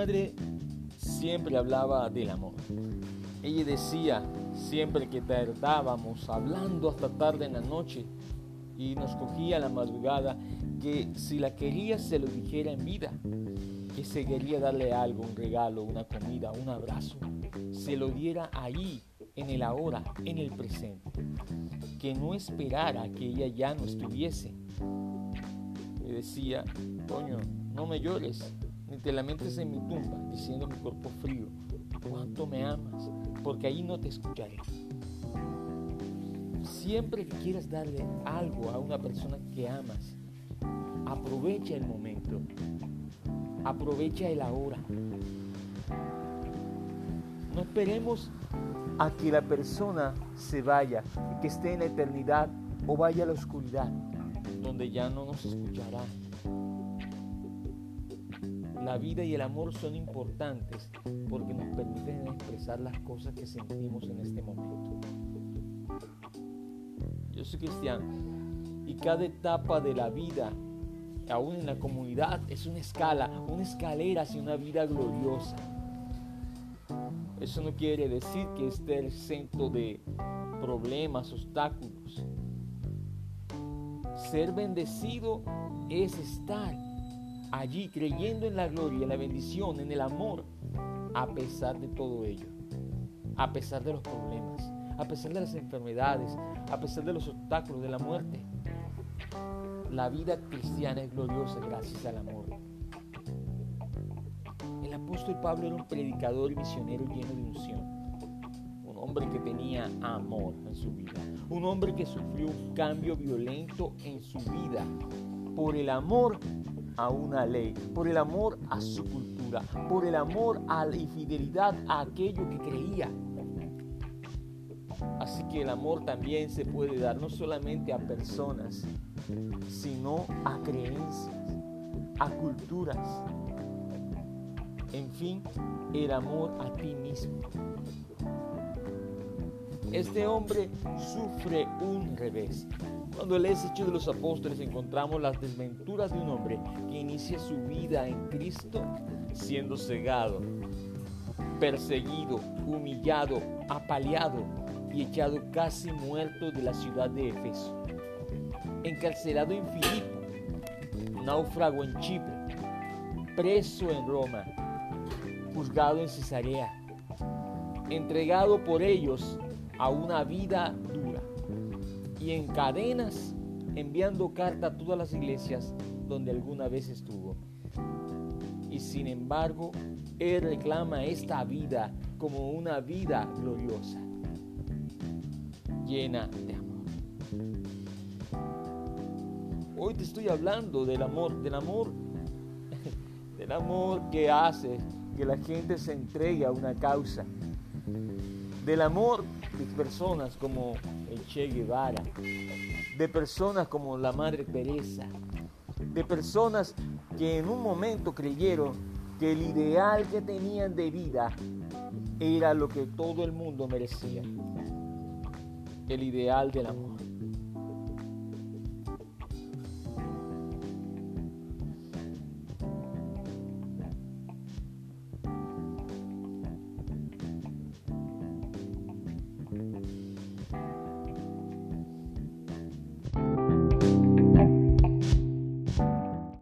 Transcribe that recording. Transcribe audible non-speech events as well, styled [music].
madre siempre hablaba del amor. Ella decía, siempre que tardábamos hablando hasta tarde en la noche y nos cogía la madrugada, que si la quería se lo dijera en vida, que se quería darle algo, un regalo, una comida, un abrazo, se lo diera ahí, en el ahora, en el presente, que no esperara que ella ya no estuviese. Me decía, coño, no me llores, ni te lamentes en mi tumba, diciendo mi cuerpo frío, cuánto me amas, porque ahí no te escucharé. Siempre que quieras darle algo a una persona que amas, aprovecha el momento, aprovecha el ahora. No esperemos a que la persona se vaya, que esté en la eternidad o vaya a la oscuridad, donde ya no nos escuchará. La vida y el amor son importantes porque nos permiten expresar las cosas que sentimos en este momento. Yo soy cristiano y cada etapa de la vida, aún en la comunidad, es una escala, una escalera hacia una vida gloriosa. Eso no quiere decir que esté exento de problemas, obstáculos. Ser bendecido es estar allí creyendo en la gloria, en la bendición, en el amor, a pesar de todo ello, a pesar de los problemas, a pesar de las enfermedades, a pesar de los obstáculos de la muerte. La vida cristiana es gloriosa gracias al amor. El apóstol Pablo era un predicador y misionero lleno de unción. Un hombre que tenía amor en su vida. Un hombre que sufrió un cambio violento en su vida por el amor a una ley, por el amor a su cultura, por el amor a la infidelidad a aquello que creía. Así que el amor también se puede dar no solamente a personas, sino a creencias, a culturas. En fin, el amor a ti mismo. Este hombre sufre un revés. Cuando lees Hechos de los Apóstoles encontramos las desventuras de un hombre que inicia su vida en Cristo siendo cegado, perseguido, humillado, apaleado y echado casi muerto de la ciudad de Efeso. Encarcelado en Filipo, náufrago en Chipre, preso en Roma, juzgado en Cesarea, entregado por ellos a una vida dura y en cadenas enviando carta a todas las iglesias donde alguna vez estuvo. Y sin embargo, Él reclama esta vida como una vida gloriosa, llena de amor. Hoy te estoy hablando del amor, del amor, [laughs] del amor que hace que la gente se entregue a una causa, del amor de personas como el Che Guevara, de personas como la Madre Teresa, de personas que en un momento creyeron que el ideal que tenían de vida era lo que todo el mundo merecía, el ideal del amor.